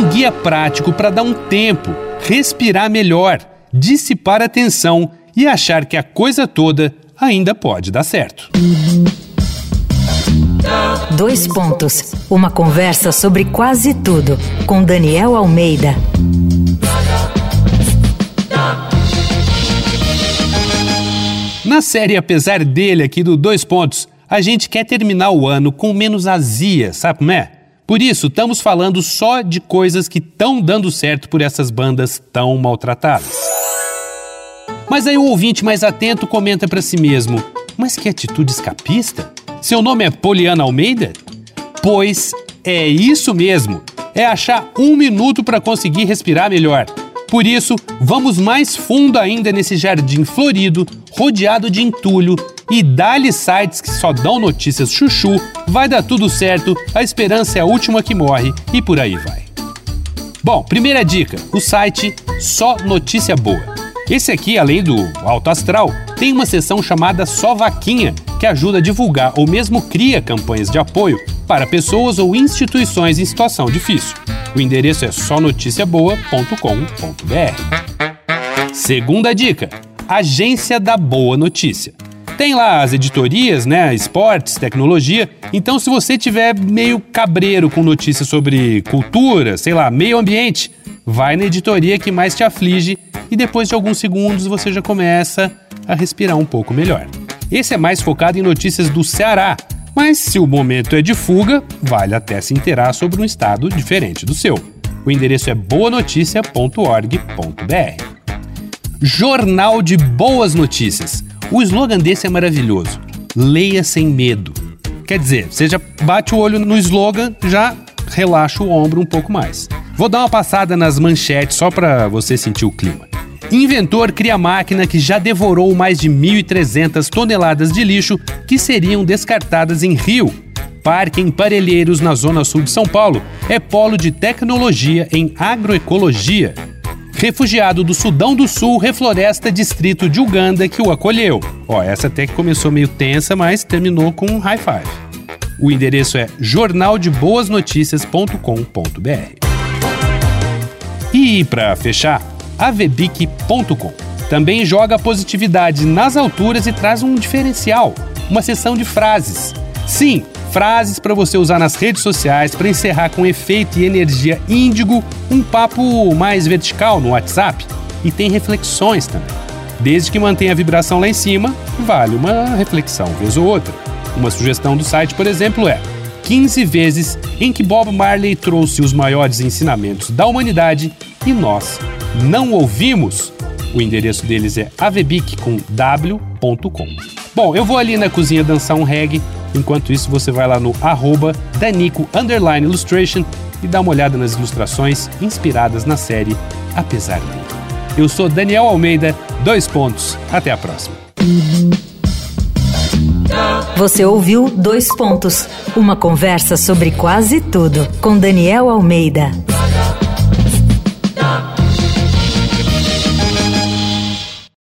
um guia prático para dar um tempo, respirar melhor, dissipar a tensão e achar que a coisa toda ainda pode dar certo. Dois pontos. Uma conversa sobre quase tudo com Daniel Almeida. Na série Apesar dele aqui do Dois Pontos, a gente quer terminar o ano com menos azia, sabe como é? Por isso, estamos falando só de coisas que estão dando certo por essas bandas tão maltratadas. Mas aí o ouvinte mais atento comenta para si mesmo: Mas que atitude escapista? Seu nome é Poliana Almeida? Pois é isso mesmo. É achar um minuto para conseguir respirar melhor. Por isso, vamos mais fundo ainda nesse jardim florido, rodeado de entulho e dá-lhe sites que só dão notícias chuchu, vai dar tudo certo, a esperança é a última que morre e por aí vai. Bom, primeira dica: o site Só Notícia Boa. Esse aqui, além do Alto Astral, tem uma seção chamada Só Vaquinha, que ajuda a divulgar ou mesmo cria campanhas de apoio para pessoas ou instituições em situação difícil. O endereço é sonoticiaboa.com.br. Segunda dica: Agência da Boa Notícia. Tem lá as editorias, né? Esportes, tecnologia. Então, se você tiver meio cabreiro com notícias sobre cultura, sei lá, meio ambiente, vai na editoria que mais te aflige e depois de alguns segundos você já começa a respirar um pouco melhor. Esse é mais focado em notícias do Ceará, mas se o momento é de fuga, vale até se inteirar sobre um estado diferente do seu. O endereço é boanoticia.org.br. Jornal de Boas Notícias. O slogan desse é maravilhoso. Leia sem medo. Quer dizer, você já bate o olho no slogan, já relaxa o ombro um pouco mais. Vou dar uma passada nas manchetes só para você sentir o clima. Inventor cria máquina que já devorou mais de 1.300 toneladas de lixo que seriam descartadas em rio. Parque em Parelheiros, na zona sul de São Paulo, é polo de tecnologia em agroecologia. Refugiado do Sudão do Sul refloresta distrito de Uganda que o acolheu. Ó, essa até que começou meio tensa, mas terminou com um high five. O endereço é jornaldeboasnoticias.com.br. E para fechar, avebic.com. Também joga positividade nas alturas e traz um diferencial, uma seção de frases. Sim, frases para você usar nas redes sociais para encerrar com efeito e energia índigo, um papo mais vertical no WhatsApp. E tem reflexões também. Desde que mantenha a vibração lá em cima, vale uma reflexão vez ou outra. Uma sugestão do site, por exemplo, é 15 vezes em que Bob Marley trouxe os maiores ensinamentos da humanidade e nós não ouvimos. O endereço deles é avebic com w.com. Bom, eu vou ali na cozinha dançar um reggae. Enquanto isso, você vai lá no arroba Danico Illustration e dá uma olhada nas ilustrações inspiradas na série Apesar dele. Eu sou Daniel Almeida, dois pontos. Até a próxima. Você ouviu Dois Pontos, uma conversa sobre quase tudo com Daniel Almeida.